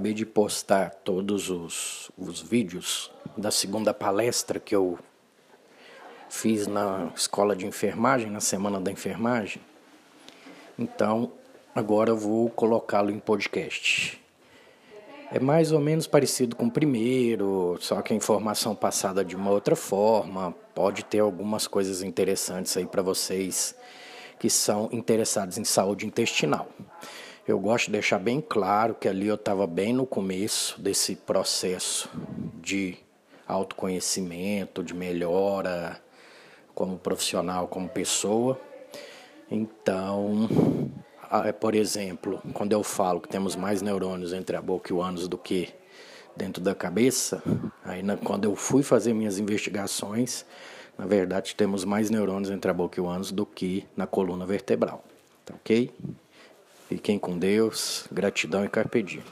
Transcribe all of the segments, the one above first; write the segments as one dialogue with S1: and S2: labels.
S1: Acabei de postar todos os, os vídeos da segunda palestra que eu fiz na escola de enfermagem, na semana da enfermagem. Então, agora eu vou colocá-lo em podcast. É mais ou menos parecido com o primeiro, só que a informação passada de uma outra forma. Pode ter algumas coisas interessantes aí para vocês que são interessados em saúde intestinal. Eu gosto de deixar bem claro que ali eu estava bem no começo desse processo de autoconhecimento, de melhora como profissional, como pessoa. Então, por exemplo, quando eu falo que temos mais neurônios entre a boca e o ânus do que dentro da cabeça, aí na, quando eu fui fazer minhas investigações, na verdade temos mais neurônios entre a boca e o ânus do que na coluna vertebral. Tá ok? Fiquem com Deus, gratidão e carpe diem.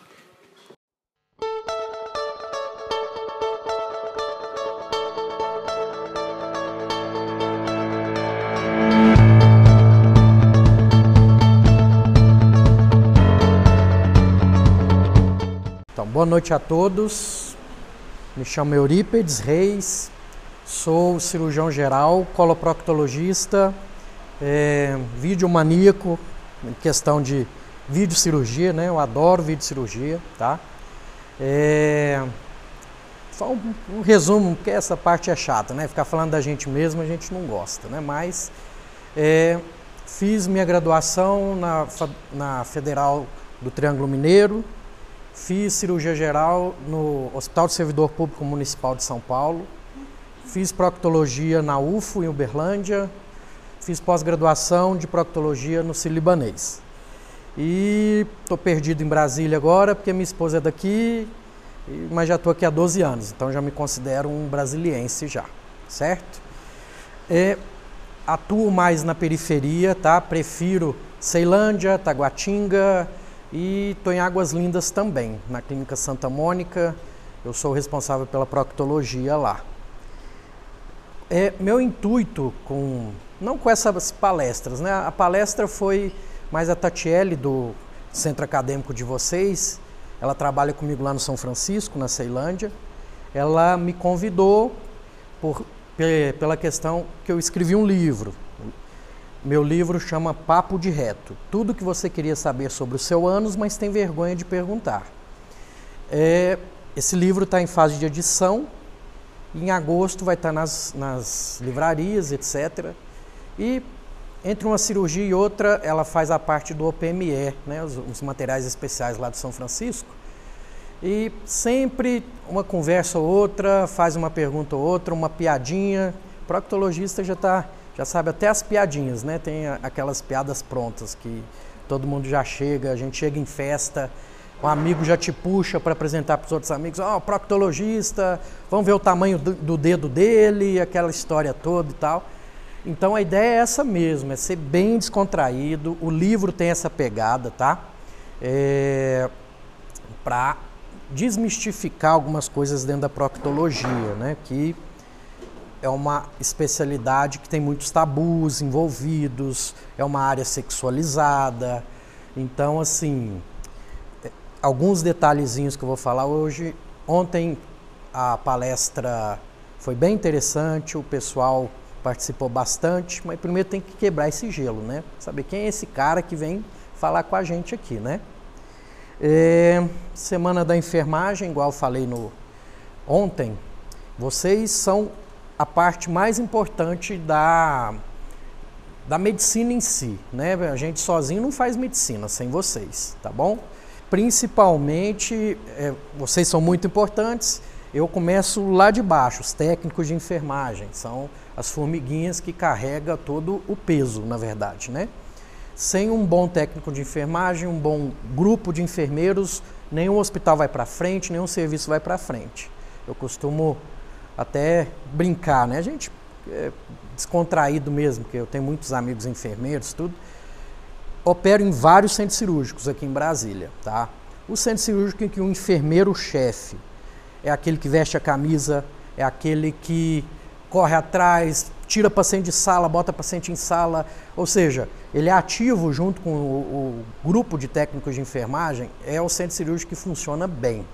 S1: Boa noite a todos. Me chamo Eurípedes Reis, sou cirurgião geral, coloproctologista, é, videomaníaco em questão de videocirurgia, né? Eu adoro videocirurgia, tá? É, só um, um, resumo, porque essa parte é chata, né? Ficar falando da gente mesmo a gente não gosta, né? Mas é, fiz minha graduação na, na Federal do Triângulo Mineiro, Fiz cirurgia geral no Hospital do Servidor Público Municipal de São Paulo. Fiz proctologia na UFO, em Uberlândia. Fiz pós-graduação de proctologia no Cilibanês. E estou perdido em Brasília agora, porque minha esposa é daqui, mas já estou aqui há 12 anos, então já me considero um brasiliense já, certo? E atuo mais na periferia, tá? Prefiro Ceilândia, Taguatinga, e estou em Águas Lindas também, na Clínica Santa Mônica. Eu sou responsável pela proctologia lá. É, meu intuito com não com essas palestras, né? A palestra foi mais a Tatiele do centro acadêmico de vocês. Ela trabalha comigo lá no São Francisco, na Ceilândia. Ela me convidou por, pela questão que eu escrevi um livro, meu livro chama Papo de Reto. Tudo que você queria saber sobre o seu ânus, mas tem vergonha de perguntar. É, esse livro está em fase de edição. Em agosto vai estar tá nas, nas livrarias, etc. E entre uma cirurgia e outra, ela faz a parte do OPME, né, os, os materiais especiais lá de São Francisco. E sempre uma conversa ou outra, faz uma pergunta ou outra, uma piadinha. O proctologista já está já sabe até as piadinhas, né? Tem aquelas piadas prontas que todo mundo já chega, a gente chega em festa, um amigo já te puxa para apresentar para os outros amigos, ó, oh, proctologista, vamos ver o tamanho do, do, dedo dele, aquela história toda e tal. Então a ideia é essa mesmo, é ser bem descontraído. O livro tem essa pegada, tá? É, para desmistificar algumas coisas dentro da proctologia, né? Que é uma especialidade que tem muitos tabus envolvidos, é uma área sexualizada. Então, assim, alguns detalhezinhos que eu vou falar hoje. Ontem a palestra foi bem interessante, o pessoal participou bastante, mas primeiro tem que quebrar esse gelo, né? Saber quem é esse cara que vem falar com a gente aqui, né? É, semana da enfermagem, igual falei no ontem, vocês são a parte mais importante da, da medicina em si, né? A gente sozinho não faz medicina sem vocês, tá bom? Principalmente, é, vocês são muito importantes. Eu começo lá de baixo, os técnicos de enfermagem, são as formiguinhas que carrega todo o peso, na verdade, né? Sem um bom técnico de enfermagem, um bom grupo de enfermeiros, nenhum hospital vai para frente, nenhum serviço vai para frente. Eu costumo até brincar, né? A gente é descontraído mesmo, porque eu tenho muitos amigos enfermeiros, tudo. Opero em vários centros cirúrgicos aqui em Brasília, tá? O centro cirúrgico em que o enfermeiro-chefe é aquele que veste a camisa, é aquele que corre atrás, tira paciente de sala, bota paciente em sala, ou seja, ele é ativo junto com o, o grupo de técnicos de enfermagem, é o centro cirúrgico que funciona bem.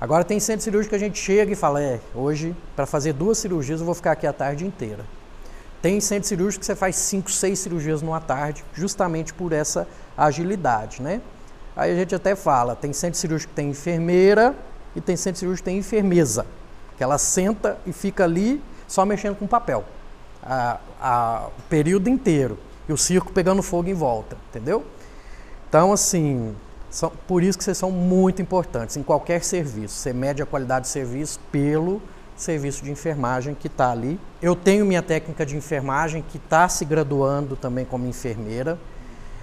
S1: Agora tem centro cirúrgico que a gente chega e fala, é, hoje para fazer duas cirurgias eu vou ficar aqui a tarde inteira. Tem centro cirúrgico que você faz cinco, seis cirurgias numa tarde, justamente por essa agilidade, né? Aí a gente até fala, tem centro cirúrgico que tem enfermeira e tem centro cirúrgico que tem enfermeza, que ela senta e fica ali só mexendo com papel a, a, o período inteiro e o circo pegando fogo em volta, entendeu? Então, assim, são, por isso que vocês são muito importantes em qualquer serviço. Você mede a qualidade de serviço pelo serviço de enfermagem que está ali. Eu tenho minha técnica de enfermagem que está se graduando também como enfermeira.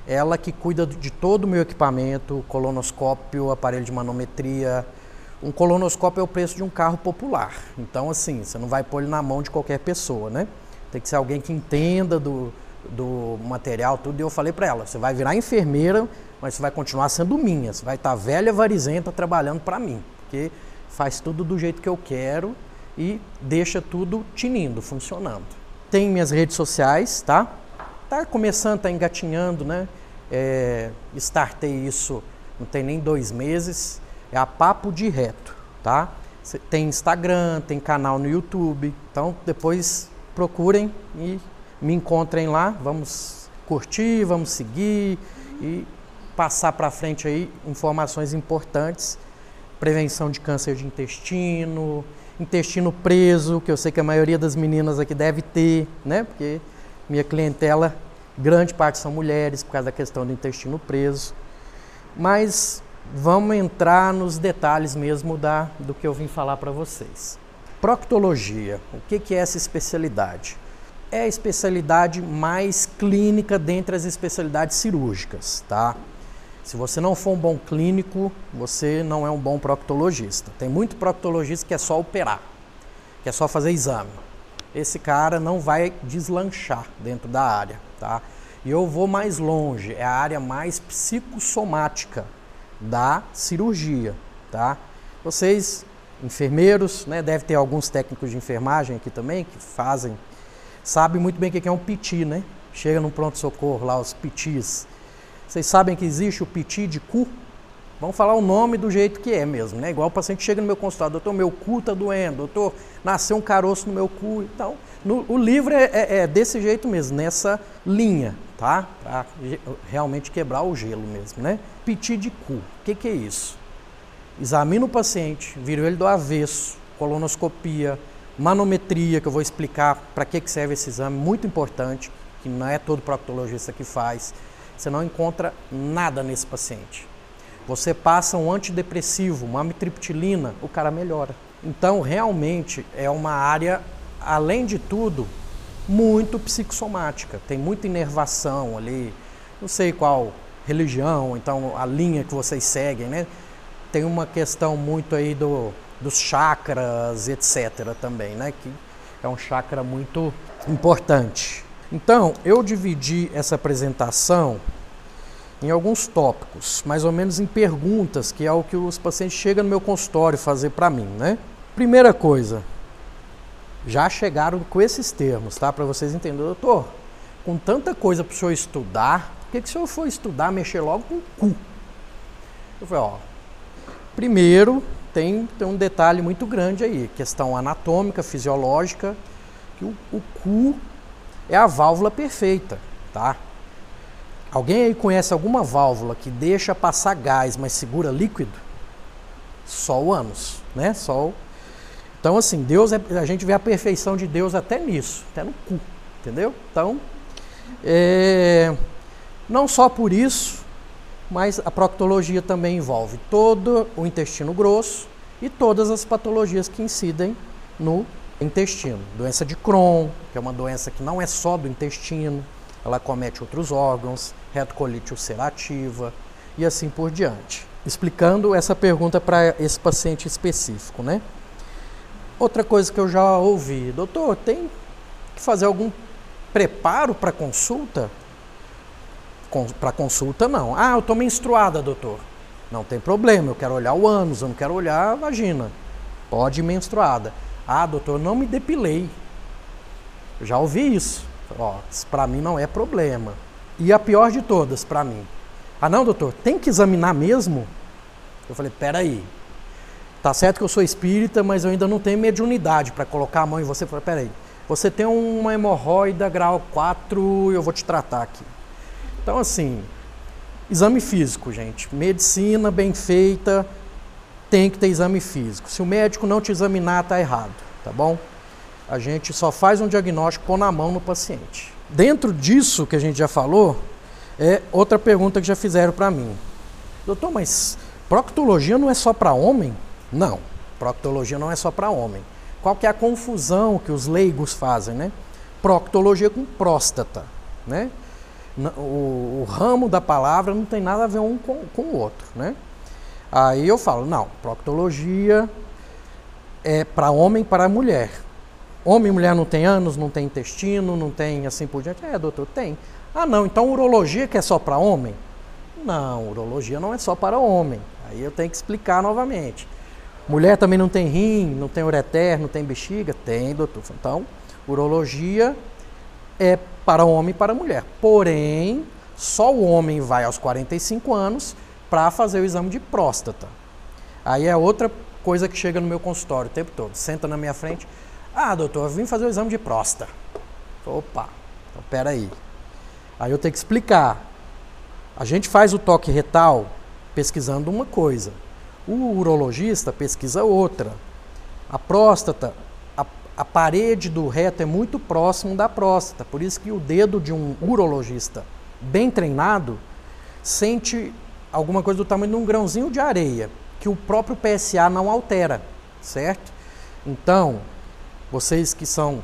S1: Ela que cuida de todo o meu equipamento, colonoscópio, aparelho de manometria, um colonoscópio é o preço de um carro popular. Então, assim, você não vai pôr ele na mão de qualquer pessoa, né? Tem que ser alguém que entenda do, do material, tudo. E eu falei para ela: você vai virar enfermeira, mas você vai continuar sendo minha. Você vai estar tá velha, varizenta, trabalhando para mim. Porque faz tudo do jeito que eu quero e deixa tudo tinindo, funcionando. Tem minhas redes sociais, tá? Tá começando, tá engatinhando, né? É, startei isso não tem nem dois meses. É a Papo de Reto, tá? Tem Instagram, tem canal no YouTube. Então depois procurem e me encontrem lá. Vamos curtir, vamos seguir e passar para frente aí informações importantes. Prevenção de câncer de intestino, intestino preso, que eu sei que a maioria das meninas aqui deve ter, né? Porque minha clientela, grande parte são mulheres por causa da questão do intestino preso. Mas vamos entrar nos detalhes mesmo da, do que eu vim falar para vocês. Proctologia, o que, que é essa especialidade? É a especialidade mais clínica dentre as especialidades cirúrgicas, tá? Se você não for um bom clínico, você não é um bom proctologista. Tem muito proctologista que é só operar, que é só fazer exame. Esse cara não vai deslanchar dentro da área, tá? E eu vou mais longe, é a área mais psicossomática, da cirurgia, tá? Vocês, enfermeiros, né, deve ter alguns técnicos de enfermagem aqui também que fazem, sabem muito bem o que é um piti, né? Chega no pronto-socorro lá, os pitis. Vocês sabem que existe o piti de cu? Vamos falar o nome do jeito que é mesmo, né? Igual o paciente chega no meu consultório, doutor, meu cu tá doendo, doutor, nasceu um caroço no meu cu. Então, no, o livro é, é, é, desse jeito mesmo, nessa linha, tá? Para realmente quebrar o gelo mesmo, né? Piti de cu, o que, que é isso? Examina o paciente, vira ele do avesso, colonoscopia, manometria, que eu vou explicar para que, que serve esse exame, muito importante, que não é todo proctologista que faz. Você não encontra nada nesse paciente. Você passa um antidepressivo, uma amitriptilina, o cara melhora. Então, realmente é uma área, além de tudo, muito psicossomática, tem muita inervação ali, não sei qual religião, então a linha que vocês seguem, né? Tem uma questão muito aí do, dos chakras, etc. também, né? Que é um chakra muito importante. Então, eu dividi essa apresentação em alguns tópicos, mais ou menos em perguntas, que é o que os pacientes chegam no meu consultório fazer para mim, né? Primeira coisa, já chegaram com esses termos, tá? Para vocês entenderem, doutor, com tanta coisa para o senhor estudar, por que, que o senhor foi estudar, mexer logo com o cu? Eu falei, ó, primeiro tem, tem um detalhe muito grande aí, questão anatômica, fisiológica, que o, o cu é a válvula perfeita, tá? Alguém aí conhece alguma válvula que deixa passar gás, mas segura líquido? Só o ânus, né? Só o então, assim, Deus é, a gente vê a perfeição de Deus até nisso, até no cu, entendeu? Então, é, não só por isso, mas a proctologia também envolve todo o intestino grosso e todas as patologias que incidem no intestino. Doença de Crohn, que é uma doença que não é só do intestino, ela comete outros órgãos, retocolite ulcerativa e assim por diante. Explicando essa pergunta para esse paciente específico, né? Outra coisa que eu já ouvi, doutor, tem que fazer algum preparo para consulta? para consulta, não. Ah, eu estou menstruada, doutor. Não tem problema, eu quero olhar o ânus, eu não quero olhar a vagina. Pode ir menstruada. Ah, doutor, não me depilei. Já ouvi isso. Ó, para mim não é problema. E a pior de todas para mim. Ah, não, doutor, tem que examinar mesmo? Eu falei, peraí. Tá certo que eu sou espírita, mas eu ainda não tenho mediunidade para colocar a mão em você. Eu falei, peraí. Você tem uma hemorroida grau 4, eu vou te tratar aqui. Então, assim, exame físico, gente. Medicina bem feita tem que ter exame físico. Se o médico não te examinar, tá errado, tá bom? A gente só faz um diagnóstico pôr na mão no paciente. Dentro disso que a gente já falou, é outra pergunta que já fizeram para mim. Doutor, mas proctologia não é só para homem? Não, proctologia não é só para homem. Qual que é a confusão que os leigos fazem, né? Proctologia com próstata, né? o, o, ramo da palavra não tem nada a ver um com, com o outro, né? Aí eu falo, não, proctologia é para homem e para mulher. Homem e mulher não tem ânus, não tem intestino, não tem assim por diante. É, doutor, tem. Ah, não, então urologia que é só para homem? Não, urologia não é só para homem. Aí eu tenho que explicar novamente. Mulher também não tem rim, não tem ureter, não tem bexiga? Tem, doutor. Então, urologia é para homem e para mulher. Porém, só o homem vai aos 45 anos para fazer o exame de próstata. Aí é outra coisa que chega no meu consultório o tempo todo. Senta na minha frente. Ah, doutor, eu vim fazer o exame de próstata. Opa, então peraí. Aí eu tenho que explicar. A gente faz o toque retal pesquisando uma coisa. O urologista pesquisa outra. A próstata a parede do reto é muito próximo da próstata, por isso que o dedo de um urologista bem treinado sente alguma coisa do tamanho de um grãozinho de areia, que o próprio PSA não altera, certo? Então, vocês que são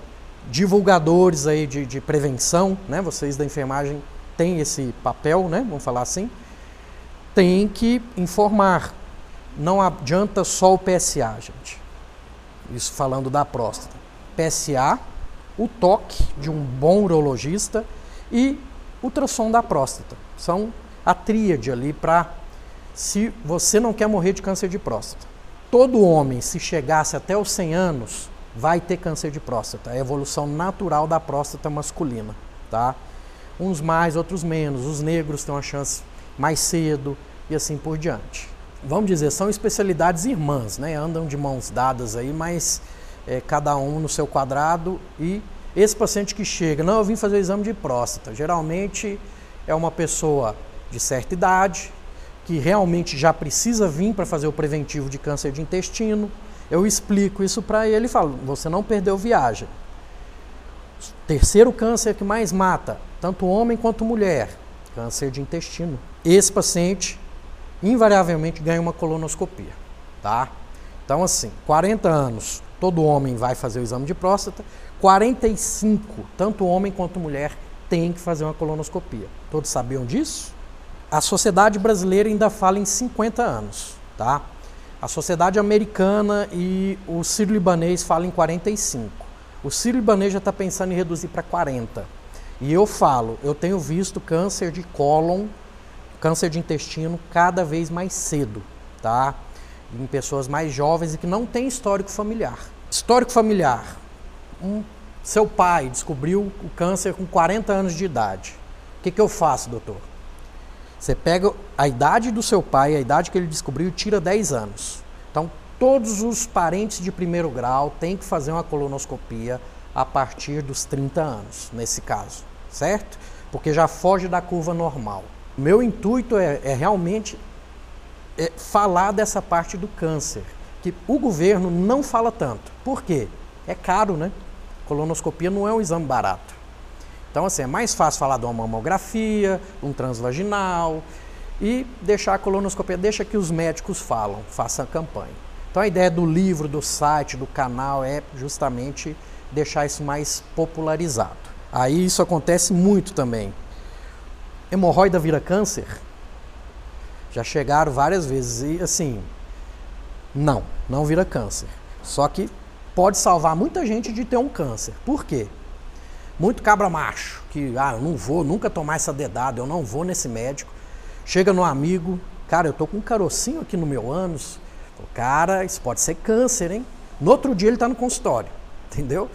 S1: divulgadores aí de, de prevenção, né? Vocês da enfermagem têm esse papel, né? Vamos falar assim, tem que informar. Não adianta só o PSA, gente. Isso falando da próstata. PSA, o toque de um bom urologista e ultrassom da próstata. São a tríade ali para se você não quer morrer de câncer de próstata. Todo homem, se chegasse até os 100 anos, vai ter câncer de próstata. É a evolução natural da próstata masculina, tá? Uns mais, outros menos. Os negros têm uma chance mais cedo e assim por diante. Vamos dizer, são especialidades irmãs, né? Andam de mãos dadas aí, mas é, cada um no seu quadrado e esse paciente que chega, não, eu vim fazer o exame de próstata, geralmente é uma pessoa de certa idade, que realmente já precisa vir para fazer o preventivo de câncer de intestino. Eu explico isso para ele e falo: você não perdeu viagem. Terceiro câncer que mais mata, tanto homem quanto mulher, câncer de intestino. Esse paciente invariavelmente ganha uma colonoscopia, tá? Então assim, 40 anos, todo homem vai fazer o exame de próstata, 45, tanto homem quanto mulher, tem que fazer uma colonoscopia. Todos sabiam disso? A sociedade brasileira ainda fala em 50 anos, tá? A sociedade americana e o sírio-libanês falam em 45. O sírio-libanês já está pensando em reduzir para 40. E eu falo, eu tenho visto câncer de cólon, câncer de intestino cada vez mais cedo, tá? Em pessoas mais jovens e que não têm histórico familiar. Histórico familiar. Um, seu pai descobriu o câncer com 40 anos de idade. O que, que eu faço, doutor? Você pega a idade do seu pai, a idade que ele descobriu, tira 10 anos. Então, todos os parentes de primeiro grau têm que fazer uma colonoscopia a partir dos 30 anos, nesse caso, certo? Porque já foge da curva normal. Meu intuito é, é realmente é falar dessa parte do câncer que o governo não fala tanto. Por quê? É caro, né? Colonoscopia não é um exame barato. Então, assim, é mais fácil falar de uma mamografia, um transvaginal, e deixar a colonoscopia, deixa que os médicos falam, faça a campanha. Então a ideia do livro, do site, do canal é justamente deixar isso mais popularizado. Aí isso acontece muito também. Hemorroida vira câncer? Já chegaram várias vezes e assim, não, não vira câncer. Só que pode salvar muita gente de ter um câncer. Por quê? Muito cabra macho, que ah, eu não vou nunca tomar essa dedada, eu não vou nesse médico. Chega no amigo, cara, eu tô com um carocinho aqui no meu ânus. Cara, isso pode ser câncer, hein? No outro dia ele está no consultório, entendeu?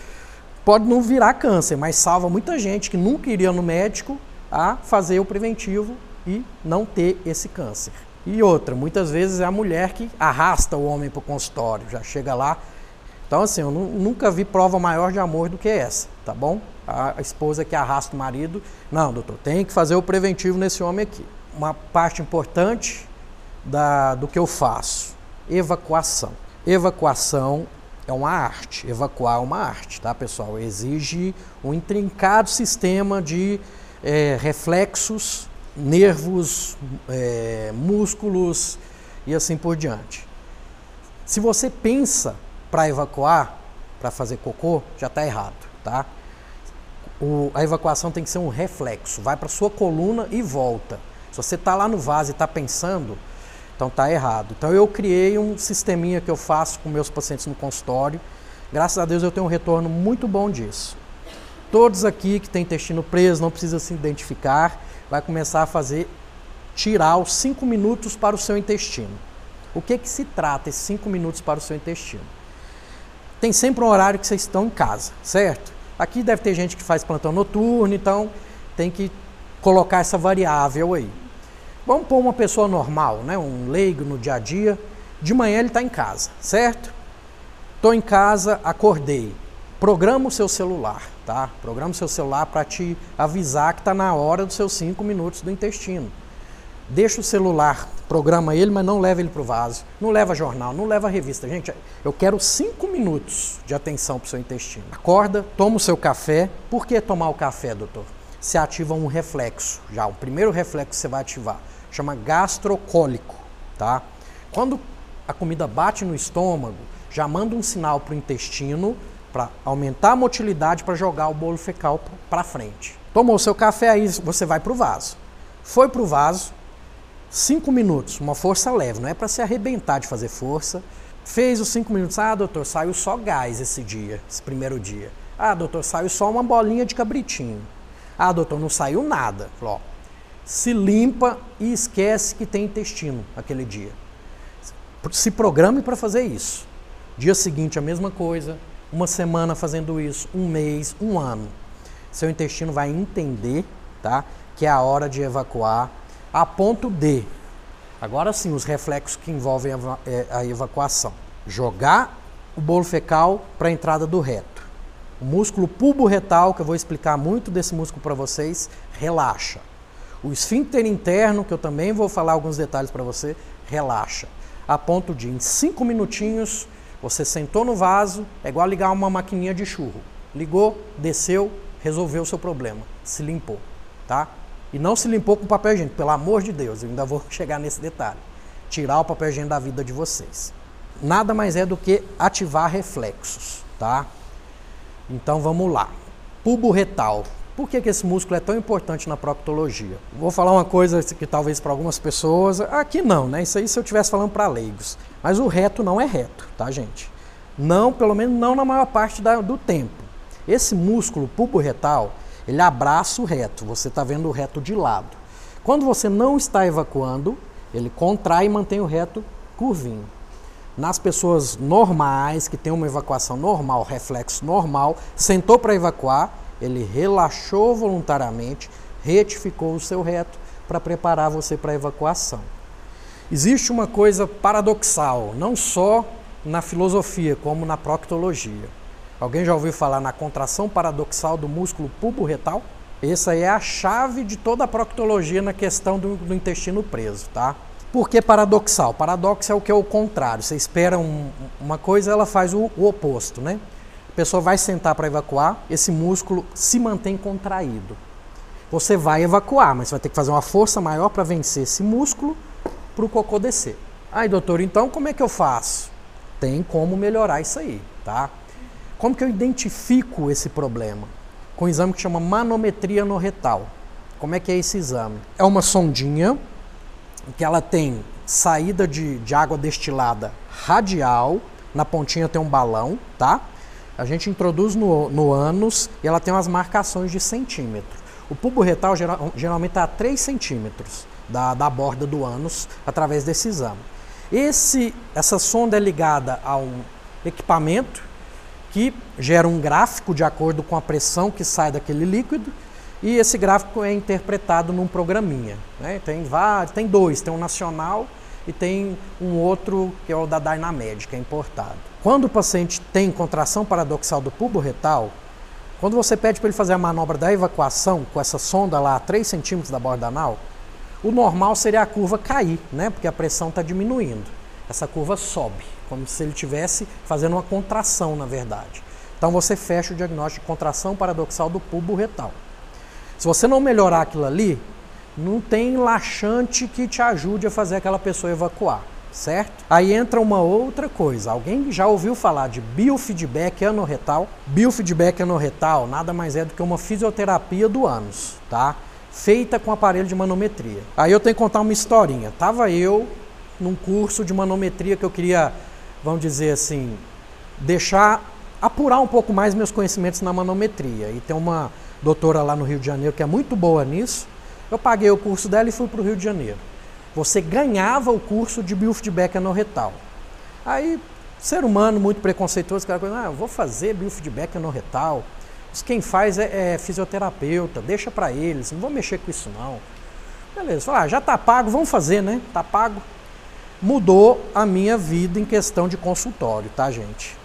S1: Pode não virar câncer, mas salva muita gente que nunca iria no médico a fazer o preventivo e não ter esse câncer. E outra, muitas vezes é a mulher que arrasta o homem para o consultório, já chega lá. Então, assim, eu nunca vi prova maior de amor do que essa, tá bom? A esposa que arrasta o marido. Não, doutor, tem que fazer o preventivo nesse homem aqui. Uma parte importante da, do que eu faço: evacuação. Evacuação é uma arte, evacuar é uma arte, tá, pessoal? Exige um intrincado sistema de é, reflexos nervos, é, músculos e assim por diante. Se você pensa para evacuar, para fazer cocô, já está errado, tá? O, a evacuação tem que ser um reflexo, vai para sua coluna e volta. Se você está lá no vaso e está pensando, então está errado. Então eu criei um sisteminha que eu faço com meus pacientes no consultório. Graças a Deus eu tenho um retorno muito bom disso. Todos aqui que têm intestino preso não precisa se identificar vai começar a fazer tirar os 5 minutos para o seu intestino. O que que se trata esses 5 minutos para o seu intestino? Tem sempre um horário que vocês estão em casa, certo? Aqui deve ter gente que faz plantão noturno, então tem que colocar essa variável aí. Vamos pôr uma pessoa normal, né? um leigo no dia a dia. De manhã ele está em casa, certo? Estou em casa, acordei. Programa o seu celular tá? Programa o seu celular para te avisar que está na hora dos seus cinco minutos do intestino. Deixa o celular, programa ele, mas não leva ele para o vaso. Não leva jornal, não leva revista. Gente, eu quero cinco minutos de atenção para o seu intestino. Acorda, toma o seu café. Por que tomar o café, doutor? Se ativa um reflexo. Já, o primeiro reflexo que você vai ativar chama gastrocólico, tá? Quando a comida bate no estômago, já manda um sinal para o intestino para aumentar a motilidade para jogar o bolo fecal para frente. Tomou seu café, aí você vai para o vaso. Foi para o vaso, cinco minutos, uma força leve, não é para se arrebentar de fazer força. Fez os cinco minutos, ah, doutor, saiu só gás esse dia, esse primeiro dia. Ah, doutor, saiu só uma bolinha de cabritinho. Ah, doutor, não saiu nada. Falou, ó, se limpa e esquece que tem intestino aquele dia. Se programe para fazer isso. Dia seguinte, a mesma coisa uma semana fazendo isso, um mês, um ano. Seu intestino vai entender, tá? Que é a hora de evacuar a ponto de. Agora sim, os reflexos que envolvem a, é, evacuação. Jogar o bolo fecal para a entrada do reto. O músculo pubo-retal, que eu vou explicar muito desse músculo para vocês, relaxa. O esfíncter interno, que eu também vou falar alguns detalhes para você, relaxa. A ponto de, em cinco minutinhos, você sentou no vaso, é igual ligar uma maquininha de churro. Ligou, desceu, resolveu o seu problema, se limpou, tá? E não se limpou com papel higiênico, pelo amor de Deus, eu ainda vou chegar nesse detalhe. Tirar o papel higiênico da vida de vocês. Nada mais é do que ativar reflexos, tá? Então vamos lá. Pubo retal. Por que, que esse músculo é tão importante na proctologia? Vou falar uma coisa que talvez para algumas pessoas, aqui não, né? Isso aí se eu estivesse falando para leigos. Mas o reto não é reto, tá, gente? Não, pelo menos não na maior parte da, do tempo. Esse músculo pubo-retal, ele abraça o reto, você está vendo o reto de lado. Quando você não está evacuando, ele contrai e mantém o reto curvinho. Nas pessoas normais, que têm uma evacuação normal, reflexo normal, sentou para evacuar, ele relaxou voluntariamente, retificou o seu reto para preparar você para a evacuação. Existe uma coisa paradoxal, não só na filosofia, como na proctologia. Alguém já ouviu falar na contração paradoxal do músculo pubo-retal? Essa é a chave de toda a proctologia na questão do, do intestino preso, tá? Por que paradoxal? Paradoxo é o que é o contrário. Você espera um, uma coisa, ela faz o, o oposto, né? A pessoa vai sentar para evacuar, esse músculo se mantém contraído. você vai evacuar, mas você vai ter que fazer uma força maior para vencer esse músculo para o cocô descer. Aí, doutor, então como é que eu faço? Tem como melhorar isso aí, tá? Como que eu identifico esse problema? Com um exame que chama manometria no retal. Como é que é esse exame? É uma sondinha que ela tem saída de, de água destilada radial, na pontinha tem um balão, tá? A gente introduz no, no ânus e ela tem umas marcações de centímetro. O pubo retal geral, geralmente está a 3 centímetros da, da borda do ânus através desse exame. Esse, essa sonda é ligada a um equipamento que gera um gráfico de acordo com a pressão que sai daquele líquido e esse gráfico é interpretado num programinha. Né? Tem vários, tem dois, tem um nacional e tem um outro que é o da Dynamed, que é importado. Quando o paciente tem contração paradoxal do pubo retal, quando você pede para ele fazer a manobra da evacuação com essa sonda lá a 3 centímetros da borda anal, o normal seria a curva cair, né? porque a pressão está diminuindo. Essa curva sobe, como se ele estivesse fazendo uma contração, na verdade. Então você fecha o diagnóstico de contração paradoxal do pubo retal. Se você não melhorar aquilo ali, não tem laxante que te ajude a fazer aquela pessoa evacuar, certo? Aí entra uma outra coisa. Alguém já ouviu falar de biofeedback anorretal? Biofeedback anorretal nada mais é do que uma fisioterapia do ânus, tá? Feita com aparelho de manometria. Aí eu tenho que contar uma historinha. Tava eu num curso de manometria que eu queria, vamos dizer assim, deixar apurar um pouco mais meus conhecimentos na manometria. E tem uma doutora lá no Rio de Janeiro que é muito boa nisso. Eu paguei o curso dela e fui para o Rio de Janeiro. Você ganhava o curso de biofeedback anorretal. Aí, ser humano muito preconceituoso, coisa, ah, eu vou fazer biofeedback anorretal. Isso quem faz é, é fisioterapeuta, deixa para eles, não vou mexer com isso não. Beleza, ah, já está pago, vamos fazer, né? Está pago. Mudou a minha vida em questão de consultório, tá, gente?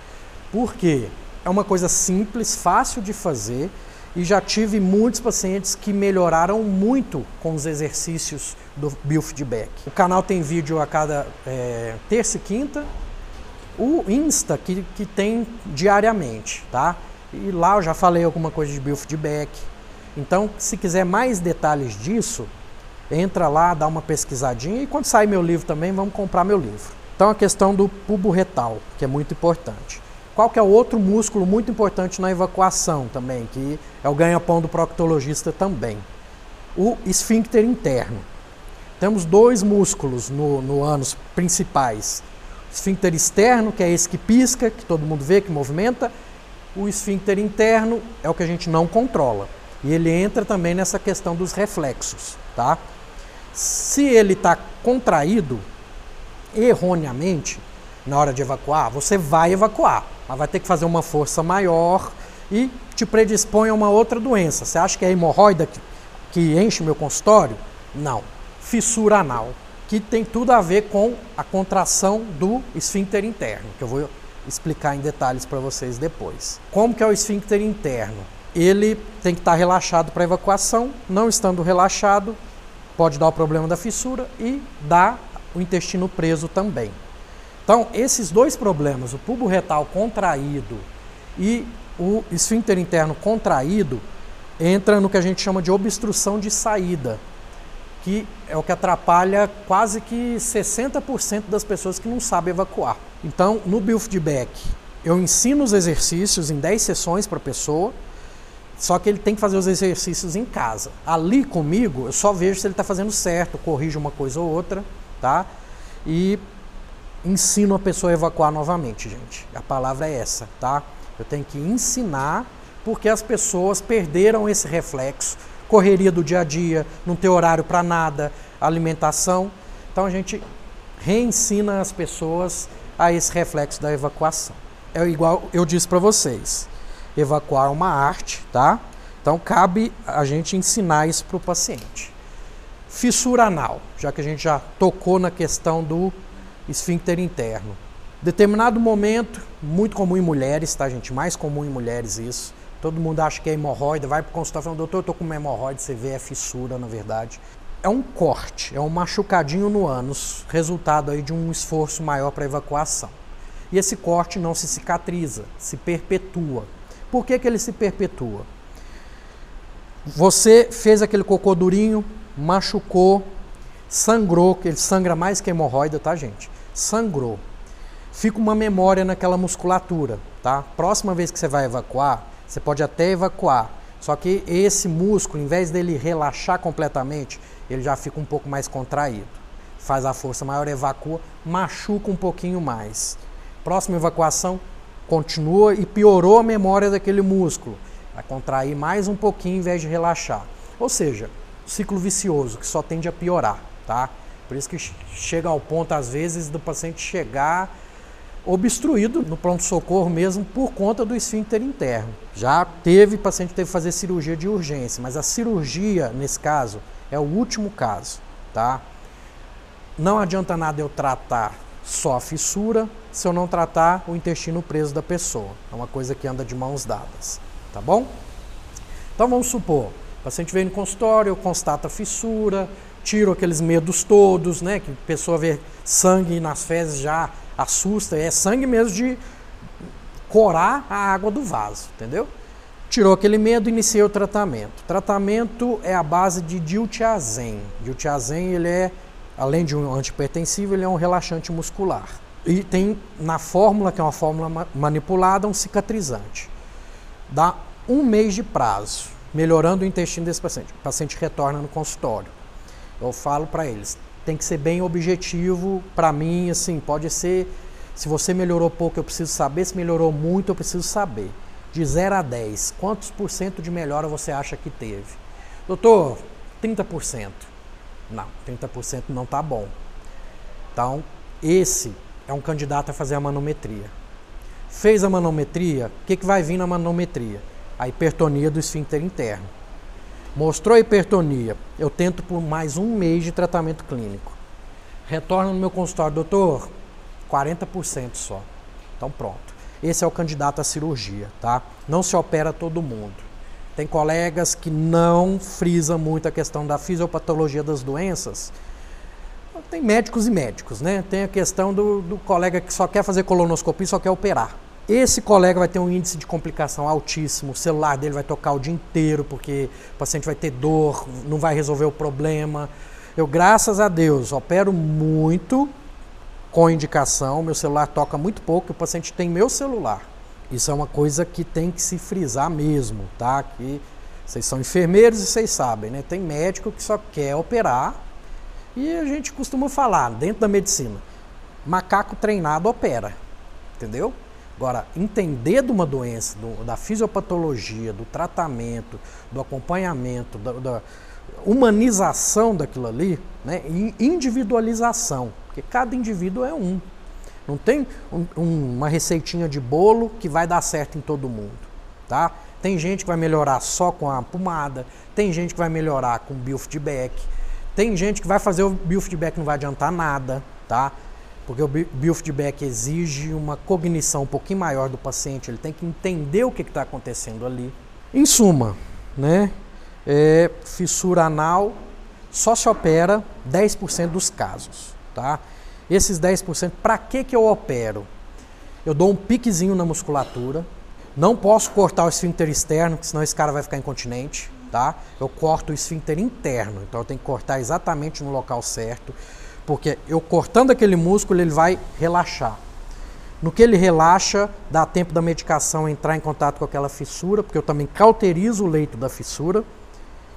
S1: Por quê? É uma coisa simples, fácil de fazer e já tive muitos pacientes que melhoraram muito com os exercícios do biofeedback. O canal tem vídeo a cada é, terça e quinta, o Insta que, que tem diariamente, tá? E lá eu já falei alguma coisa de biofeedback. Então, se quiser mais detalhes disso, entra lá, dá uma pesquisadinha e quando sair meu livro também, vamos comprar meu livro. Então, a questão do pubo retal, que é muito importante. Qual que é o outro músculo muito importante na evacuação também, que é o ganha-pão do proctologista também? O esfíncter interno. Temos dois músculos no, no ânus principais. O esfíncter externo, que é esse que pisca, que todo mundo vê, que movimenta. O esfíncter interno é o que a gente não controla. E ele entra também nessa questão dos reflexos, tá? Se ele está contraído erroneamente na hora de evacuar, você vai evacuar mas vai ter que fazer uma força maior e te predispõe a uma outra doença. Você acha que é a hemorroida que, que enche meu consultório? Não. Fissura anal, que tem tudo a ver com a contração do esfíncter interno, que eu vou explicar em detalhes para vocês depois. Como que é o esfíncter interno? Ele tem que estar relaxado para evacuação, não estando relaxado, pode dar o problema da fissura e dá o intestino preso também. Então, esses dois problemas, o pubo retal contraído e o esfíncter interno contraído, entra no que a gente chama de obstrução de saída, que é o que atrapalha quase que 60% das pessoas que não sabem evacuar. Então, no biofeedback, eu ensino os exercícios em 10 sessões para a pessoa, só que ele tem que fazer os exercícios em casa. Ali comigo, eu só vejo se ele está fazendo certo, corrijo uma coisa ou outra, tá? E ensino a pessoa a evacuar novamente, gente. A palavra é essa, tá? Eu tenho que ensinar porque as pessoas perderam esse reflexo, correria do dia a dia, não ter horário para nada, alimentação. Então a gente reensina as pessoas a esse reflexo da evacuação. É igual eu disse para vocês, evacuar é uma arte, tá? Então cabe a gente ensinar isso para o paciente. Fissura anal, já que a gente já tocou na questão do esfíncter interno. Determinado momento, muito comum em mulheres, tá, gente? Mais comum em mulheres isso. Todo mundo acha que é hemorroida, vai para o consultório falando, doutor, eu estou com uma hemorroide, você vê, é fissura, na verdade. É um corte, é um machucadinho no ânus, resultado aí de um esforço maior para evacuação. E esse corte não se cicatriza, se perpetua. Por que, que ele se perpetua? Você fez aquele cocô durinho, machucou, sangrou, ele sangra mais que hemorroida, tá, gente? Sangrou. Fica uma memória naquela musculatura, tá? Próxima vez que você vai evacuar, você pode até evacuar, só que esse músculo, em vez dele relaxar completamente, ele já fica um pouco mais contraído. Faz a força maior, evacua, machuca um pouquinho mais. Próxima evacuação, continua e piorou a memória daquele músculo. Vai contrair mais um pouquinho em vez de relaxar. Ou seja, ciclo vicioso que só tende a piorar, tá? Por isso que chega ao ponto, às vezes, do paciente chegar obstruído no pronto-socorro mesmo por conta do esfíncter interno. Já teve, paciente teve que fazer cirurgia de urgência, mas a cirurgia, nesse caso, é o último caso, tá? Não adianta nada eu tratar só a fissura se eu não tratar o intestino preso da pessoa. É uma coisa que anda de mãos dadas, tá bom? Então vamos supor, o paciente vem no consultório, eu constato a fissura, tiro aqueles medos todos, né? Que a pessoa vê sangue nas fezes já assusta, é sangue mesmo de corar a água do vaso, entendeu? Tirou aquele medo, iniciei o tratamento. O tratamento é a base de diltiazem. Diltiazem, ele é, além de um antipertensivo, ele é um relaxante muscular. E tem na fórmula, que é uma fórmula manipulada, um cicatrizante. Dá um mês de prazo, melhorando o intestino desse paciente. O paciente retorna no consultório. Eu falo para eles, tem que ser bem objetivo. Para mim, assim, pode ser. Se você melhorou pouco, eu preciso saber. Se melhorou muito, eu preciso saber. De 0 a 10, quantos por cento de melhora você acha que teve? Doutor, 30%. Não, 30% não está bom. Então, esse é um candidato a fazer a manometria. Fez a manometria, o que, que vai vir na manometria? A hipertonia do esfíncter interno. Mostrou hipertonia, eu tento por mais um mês de tratamento clínico. Retorno no meu consultório, doutor, 40% só. Então pronto. Esse é o candidato à cirurgia, tá? Não se opera todo mundo. Tem colegas que não frisam muito a questão da fisiopatologia das doenças. Tem médicos e médicos, né? Tem a questão do, do colega que só quer fazer colonoscopia e só quer operar. Esse colega vai ter um índice de complicação altíssimo, o celular dele vai tocar o dia inteiro porque o paciente vai ter dor, não vai resolver o problema. Eu, graças a Deus, opero muito com indicação, meu celular toca muito pouco, o paciente tem meu celular. Isso é uma coisa que tem que se frisar mesmo, tá? Que vocês são enfermeiros e vocês sabem, né? Tem médico que só quer operar e a gente costuma falar dentro da medicina, macaco treinado opera, entendeu? Agora, entender de uma doença, do, da fisiopatologia, do tratamento, do acompanhamento, da, da humanização daquilo ali, né? e individualização, porque cada indivíduo é um. Não tem um, um, uma receitinha de bolo que vai dar certo em todo mundo, tá? Tem gente que vai melhorar só com a pomada, tem gente que vai melhorar com biofeedback, tem gente que vai fazer o biofeedback não vai adiantar nada, tá? Porque o biofeedback exige uma cognição um pouquinho maior do paciente, ele tem que entender o que está acontecendo ali. Em suma, né, é, fissura anal só se opera 10% dos casos. Tá? Esses 10%, para que, que eu opero? Eu dou um piquezinho na musculatura, não posso cortar o esfíncter externo, senão esse cara vai ficar incontinente. Tá? Eu corto o esfíncter interno, então eu tenho que cortar exatamente no local certo. Porque eu cortando aquele músculo, ele vai relaxar. No que ele relaxa, dá tempo da medicação entrar em contato com aquela fissura, porque eu também cauterizo o leito da fissura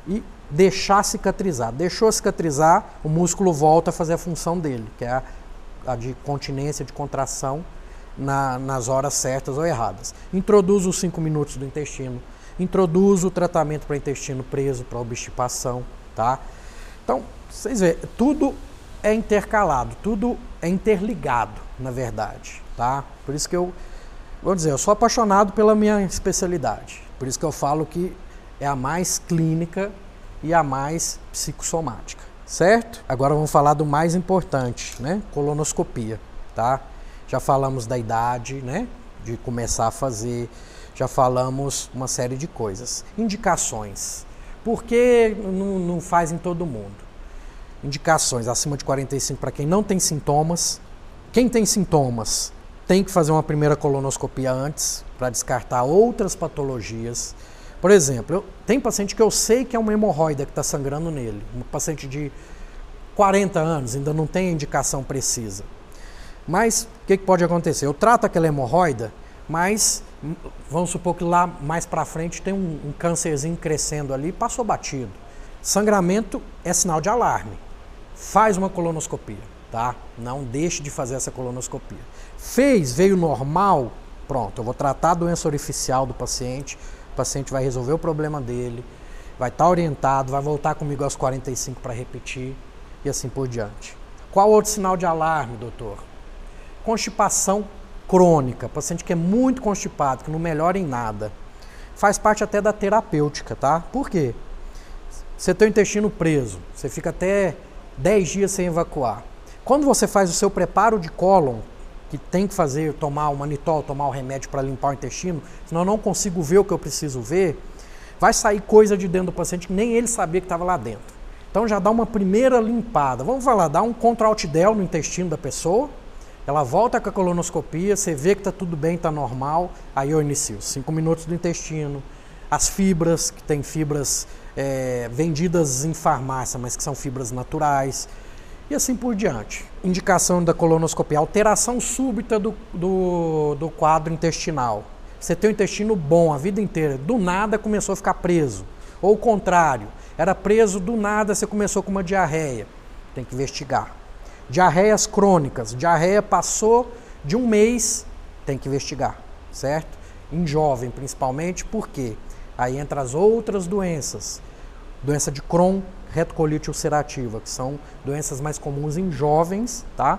S1: e deixar cicatrizar. Deixou cicatrizar, o músculo volta a fazer a função dele, que é a, a de continência, de contração na, nas horas certas ou erradas. Introduzo os 5 minutos do intestino, introduzo o tratamento para intestino preso, para obstipação, tá? Então, vocês veem, tudo é intercalado, tudo é interligado, na verdade, tá? Por isso que eu, vou dizer, eu sou apaixonado pela minha especialidade. Por isso que eu falo que é a mais clínica e a mais psicossomática, certo? Agora vamos falar do mais importante, né? Colonoscopia, tá? Já falamos da idade, né? De começar a fazer, já falamos uma série de coisas. Indicações. Por que não, não faz em todo mundo? Indicações acima de 45 para quem não tem sintomas. Quem tem sintomas tem que fazer uma primeira colonoscopia antes para descartar outras patologias, Por exemplo, eu, tem paciente que eu sei que é uma hemorroida que está sangrando nele, um paciente de 40 anos, ainda não tem indicação precisa. Mas o que, que pode acontecer? Eu trato aquela hemorroida, mas hum, vamos supor que lá mais para frente tem um, um câncerzinho crescendo ali, passou batido. Sangramento é sinal de alarme. Faz uma colonoscopia, tá? Não deixe de fazer essa colonoscopia. Fez, veio normal, pronto, eu vou tratar a doença orificial do paciente, o paciente vai resolver o problema dele, vai estar tá orientado, vai voltar comigo aos 45 para repetir e assim por diante. Qual outro sinal de alarme, doutor? Constipação crônica, paciente que é muito constipado, que não melhora em nada. Faz parte até da terapêutica, tá? Por quê? Você tem o intestino preso, você fica até 10 dias sem evacuar. Quando você faz o seu preparo de cólon, que tem que fazer, tomar o manitol, tomar o remédio para limpar o intestino, senão eu não consigo ver o que eu preciso ver, vai sair coisa de dentro do paciente que nem ele sabia que estava lá dentro. Então já dá uma primeira limpada. Vamos falar, dá um contra-altidel no intestino da pessoa, ela volta com a colonoscopia, você vê que está tudo bem, está normal, aí eu inicio. Cinco minutos do intestino, as fibras, que tem fibras é, vendidas em farmácia, mas que são fibras naturais, e assim por diante. Indicação da colonoscopia, alteração súbita do, do, do quadro intestinal. Você tem o intestino bom a vida inteira, do nada começou a ficar preso. Ou o contrário, era preso, do nada você começou com uma diarreia. Tem que investigar. Diarreias crônicas. Diarreia passou de um mês, tem que investigar, certo? Em jovem, principalmente, por quê? Aí entra as outras doenças. Doença de Crohn, retocolite ulcerativa, que são doenças mais comuns em jovens, tá?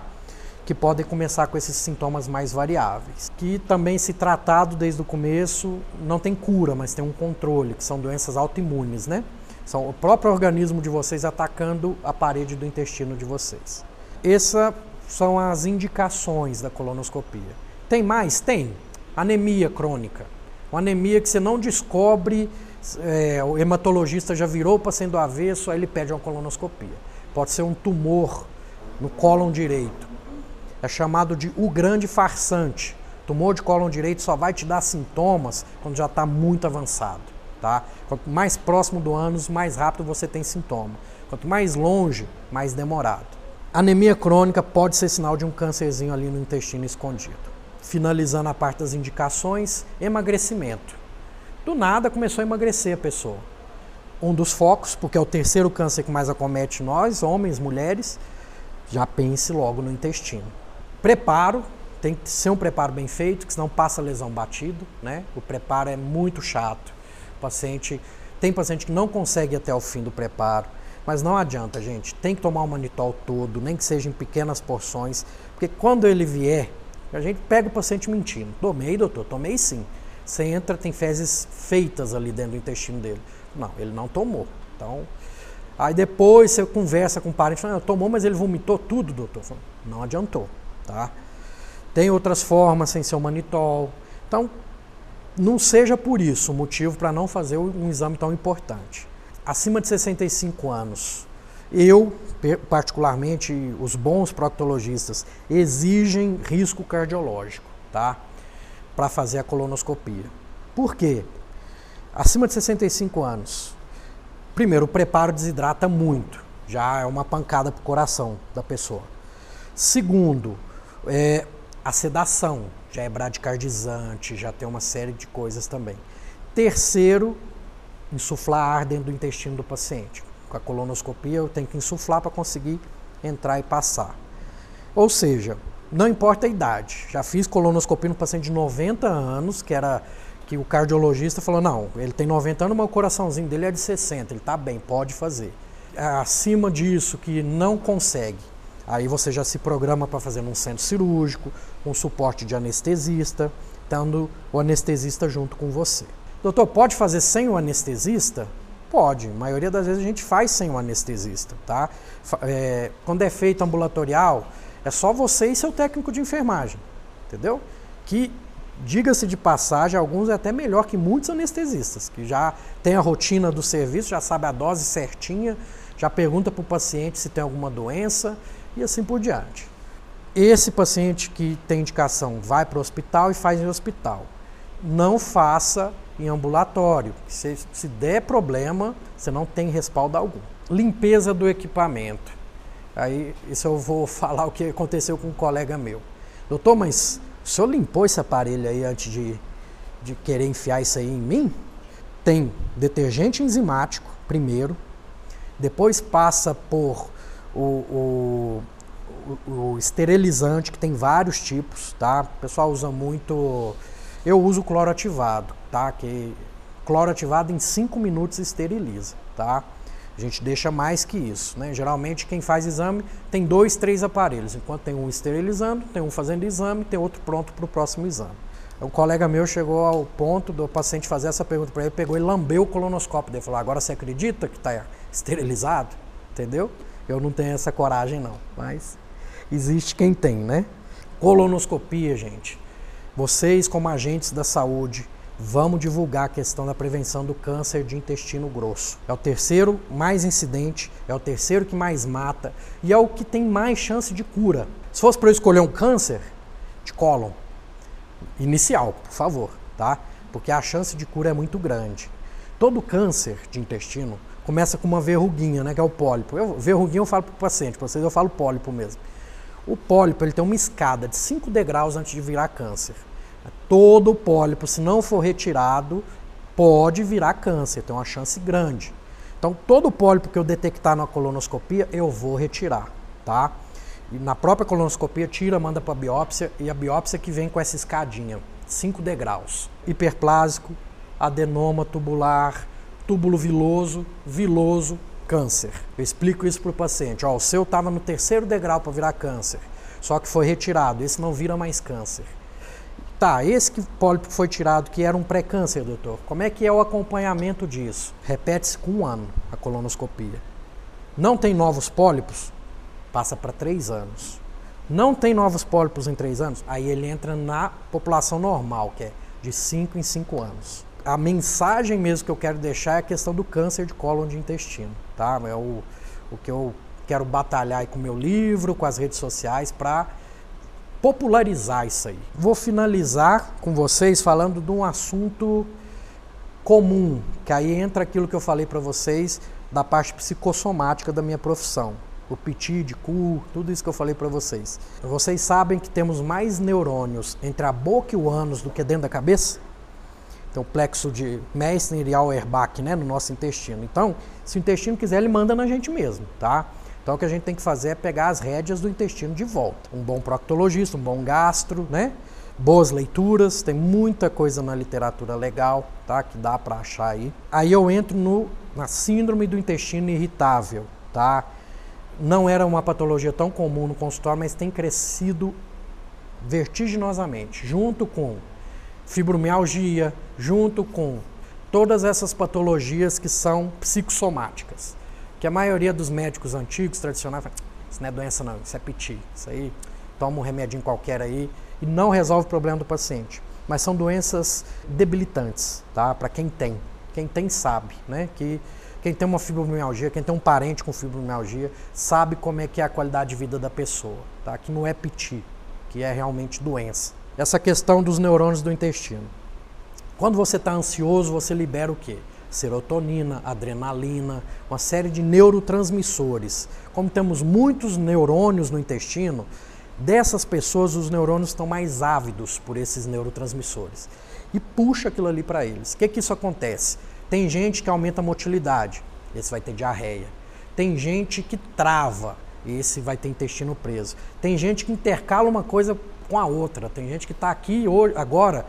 S1: que podem começar com esses sintomas mais variáveis. Que também, se tratado desde o começo, não tem cura, mas tem um controle, que são doenças autoimunes, né? São o próprio organismo de vocês atacando a parede do intestino de vocês. Essas são as indicações da colonoscopia. Tem mais? Tem. Anemia crônica. Uma anemia que você não descobre, é, o hematologista já virou o paciente do avesso, aí ele pede uma colonoscopia. Pode ser um tumor no cólon direito. É chamado de o grande farsante. Tumor de cólon direito só vai te dar sintomas quando já está muito avançado. Tá? Quanto mais próximo do ânus, mais rápido você tem sintoma. Quanto mais longe, mais demorado. Anemia crônica pode ser sinal de um câncerzinho ali no intestino escondido. Finalizando a parte das indicações, emagrecimento. Do nada começou a emagrecer a pessoa. Um dos focos, porque é o terceiro câncer que mais acomete nós, homens, mulheres, já pense logo no intestino. Preparo, tem que ser um preparo bem feito, que senão passa lesão batido, né? O preparo é muito chato paciente tem paciente que não consegue até o fim do preparo, mas não adianta, gente. Tem que tomar o manitol todo, nem que seja em pequenas porções, porque quando ele vier, a gente pega o paciente mentindo. Tomei, doutor, tomei sim. Você entra, tem fezes feitas ali dentro do intestino dele. Não, ele não tomou. Então, aí depois você conversa com o parente, fala, tomou, mas ele vomitou tudo, doutor. Falo, não adiantou, tá? Tem outras formas sem ser o manitol. Então, não seja por isso o motivo para não fazer um exame tão importante. Acima de 65 anos, eu, particularmente, os bons proctologistas, exigem risco cardiológico, tá? Para fazer a colonoscopia. Por quê? Acima de 65 anos, primeiro, o preparo desidrata muito, já é uma pancada para o coração da pessoa. Segundo, é, a sedação já é bradicardizante, já tem uma série de coisas também. Terceiro, insuflar ar dentro do intestino do paciente. Com a colonoscopia eu tenho que insuflar para conseguir entrar e passar. Ou seja, não importa a idade. Já fiz colonoscopia no paciente de 90 anos, que era que o cardiologista falou: "Não, ele tem 90 anos, mas o coraçãozinho dele é de 60, ele está bem, pode fazer". Acima disso que não consegue, Aí você já se programa para fazer num centro cirúrgico, um suporte de anestesista, tendo o anestesista junto com você. Doutor, pode fazer sem o anestesista? Pode, a maioria das vezes a gente faz sem o anestesista, tá? É, quando é feito ambulatorial, é só você e seu técnico de enfermagem, entendeu? Que, diga-se de passagem, alguns é até melhor que muitos anestesistas, que já tem a rotina do serviço, já sabe a dose certinha, já pergunta para o paciente se tem alguma doença, e assim por diante. Esse paciente que tem indicação vai para o hospital e faz em hospital. Não faça em ambulatório. Se, se der problema, você não tem respaldo algum. Limpeza do equipamento. Aí, isso eu vou falar o que aconteceu com um colega meu. Doutor, mas o senhor limpou esse aparelho aí antes de, de querer enfiar isso aí em mim? Tem detergente enzimático, primeiro, depois passa por o, o, o, o, esterilizante, que tem vários tipos, tá? O pessoal usa muito. Eu uso cloro ativado, tá? Que cloro ativado em 5 minutos esteriliza, tá? A gente deixa mais que isso, né? Geralmente quem faz exame tem dois, três aparelhos, enquanto tem um esterilizando, tem um fazendo exame, tem outro pronto para o próximo exame. Um colega meu chegou ao ponto do paciente fazer essa pergunta para ele, pegou e lambeu o colonoscópio dele, falou: agora você acredita que está esterilizado? Entendeu? Eu não tenho essa coragem não, mas existe quem tem, né? Colonoscopia, gente. Vocês, como agentes da saúde, vamos divulgar a questão da prevenção do câncer de intestino grosso. É o terceiro mais incidente, é o terceiro que mais mata e é o que tem mais chance de cura. Se fosse para eu escolher um câncer de cólon, inicial, por favor, tá? Porque a chance de cura é muito grande. Todo câncer de intestino começa com uma verruguinha, né, que é o pólipo. Eu, verruguinha eu falo para o paciente, para vocês eu falo pólipo mesmo. O pólipo ele tem uma escada de 5 degraus antes de virar câncer. Todo pólipo, se não for retirado, pode virar câncer, tem uma chance grande. Então, todo pólipo que eu detectar na colonoscopia, eu vou retirar, tá? E na própria colonoscopia, tira, manda para biópsia, e a biópsia que vem com essa escadinha, 5 degraus. Hiperplásico, adenoma tubular, túbulo viloso, viloso, câncer. Eu explico isso para o paciente. Ó, o seu estava no terceiro degrau para virar câncer, só que foi retirado. Esse não vira mais câncer. Tá, esse que pólipo foi tirado, que era um pré-câncer, doutor, como é que é o acompanhamento disso? Repete-se com um ano a colonoscopia. Não tem novos pólipos? Passa para três anos. Não tem novos pólipos em três anos? Aí ele entra na população normal, que é de cinco em cinco anos a mensagem mesmo que eu quero deixar é a questão do câncer de cólon de intestino, tá? É o, o que eu quero batalhar com o meu livro, com as redes sociais para popularizar isso aí. Vou finalizar com vocês falando de um assunto comum, que aí entra aquilo que eu falei para vocês da parte psicossomática da minha profissão. O piti de cu, tudo isso que eu falei para vocês. Vocês sabem que temos mais neurônios entre a boca e o ânus do que dentro da cabeça? Tem o plexo de Meissner e Auerbach né, no nosso intestino. Então, se o intestino quiser, ele manda na gente mesmo, tá? Então, o que a gente tem que fazer é pegar as rédeas do intestino de volta. Um bom proctologista, um bom gastro, né? Boas leituras, tem muita coisa na literatura legal, tá? Que dá para achar aí. Aí eu entro no, na síndrome do intestino irritável, tá? Não era uma patologia tão comum no consultório, mas tem crescido vertiginosamente, junto com fibromialgia, junto com todas essas patologias que são psicossomáticas. Que a maioria dos médicos antigos, tradicionais, fala, isso não é doença não, isso é piti. Isso aí, toma um remedinho qualquer aí e não resolve o problema do paciente. Mas são doenças debilitantes, tá? Para quem tem. Quem tem sabe, né? Que quem tem uma fibromialgia, quem tem um parente com fibromialgia, sabe como é que é a qualidade de vida da pessoa, tá? Que não é piti, que é realmente doença essa questão dos neurônios do intestino. Quando você está ansioso, você libera o quê? Serotonina, adrenalina, uma série de neurotransmissores. Como temos muitos neurônios no intestino, dessas pessoas os neurônios estão mais ávidos por esses neurotransmissores e puxa aquilo ali para eles. O que, que isso acontece? Tem gente que aumenta a motilidade, esse vai ter diarreia. Tem gente que trava, esse vai ter intestino preso. Tem gente que intercala uma coisa com a outra. Tem gente que está aqui hoje, agora,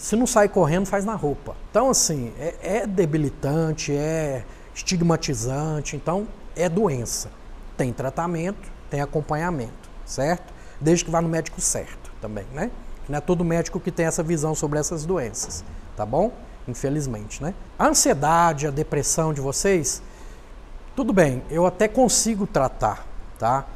S1: se não sai correndo, faz na roupa. Então, assim, é, é debilitante, é estigmatizante, então é doença. Tem tratamento, tem acompanhamento, certo? Desde que vá no médico certo também, né? Não é todo médico que tem essa visão sobre essas doenças, tá bom? Infelizmente, né? A ansiedade, a depressão de vocês, tudo bem, eu até consigo tratar, tá?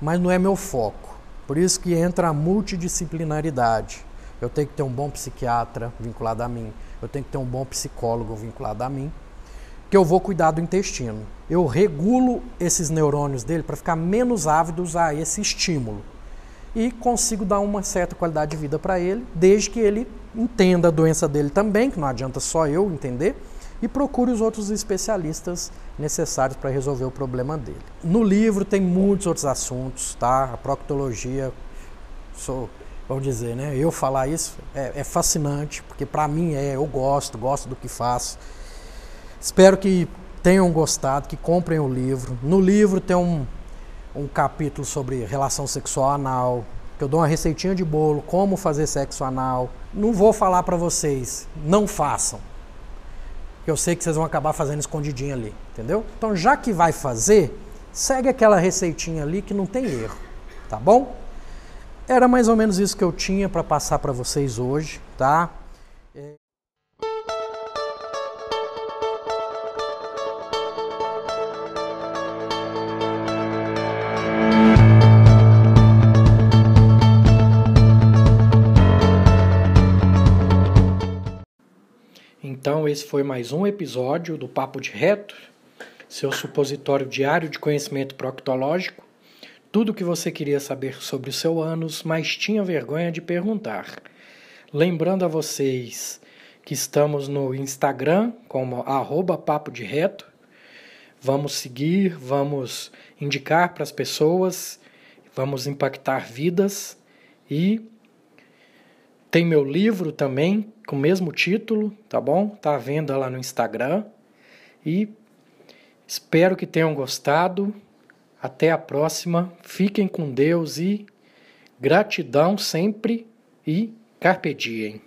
S1: Mas não é meu foco. Por isso que entra a multidisciplinaridade. Eu tenho que ter um bom psiquiatra vinculado a mim, eu tenho que ter um bom psicólogo vinculado a mim, que eu vou cuidar do intestino. Eu regulo esses neurônios dele para ficar menos ávidos a esse estímulo. e consigo dar uma certa qualidade de vida para ele, desde que ele entenda a doença dele também, que não adianta só eu entender, e procure os outros especialistas necessários para resolver o problema dele. No livro tem muitos outros assuntos, tá? A proctologia, sou, vamos dizer, né? Eu falar isso é, é fascinante, porque para mim é, eu gosto, gosto do que faço. Espero que tenham gostado, que comprem o livro. No livro tem um, um capítulo sobre relação sexual anal, que eu dou uma receitinha de bolo, como fazer sexo anal. Não vou falar para vocês, não façam eu sei que vocês vão acabar fazendo escondidinho ali, entendeu? Então, já que vai fazer, segue aquela receitinha ali que não tem erro, tá bom? Era mais ou menos isso que eu tinha para passar para vocês hoje, tá? Então, esse foi mais um episódio do Papo de Reto, seu supositório diário de conhecimento proctológico. Tudo o que você queria saber sobre o seu ânus, mas tinha vergonha de perguntar. Lembrando a vocês que estamos no Instagram como arroba Papo de Reto. Vamos seguir, vamos indicar para as pessoas, vamos impactar vidas e tem meu livro também, com o mesmo título, tá bom? Tá à venda lá no Instagram. E espero que tenham gostado. Até a próxima. Fiquem com Deus e gratidão sempre e carpe diem.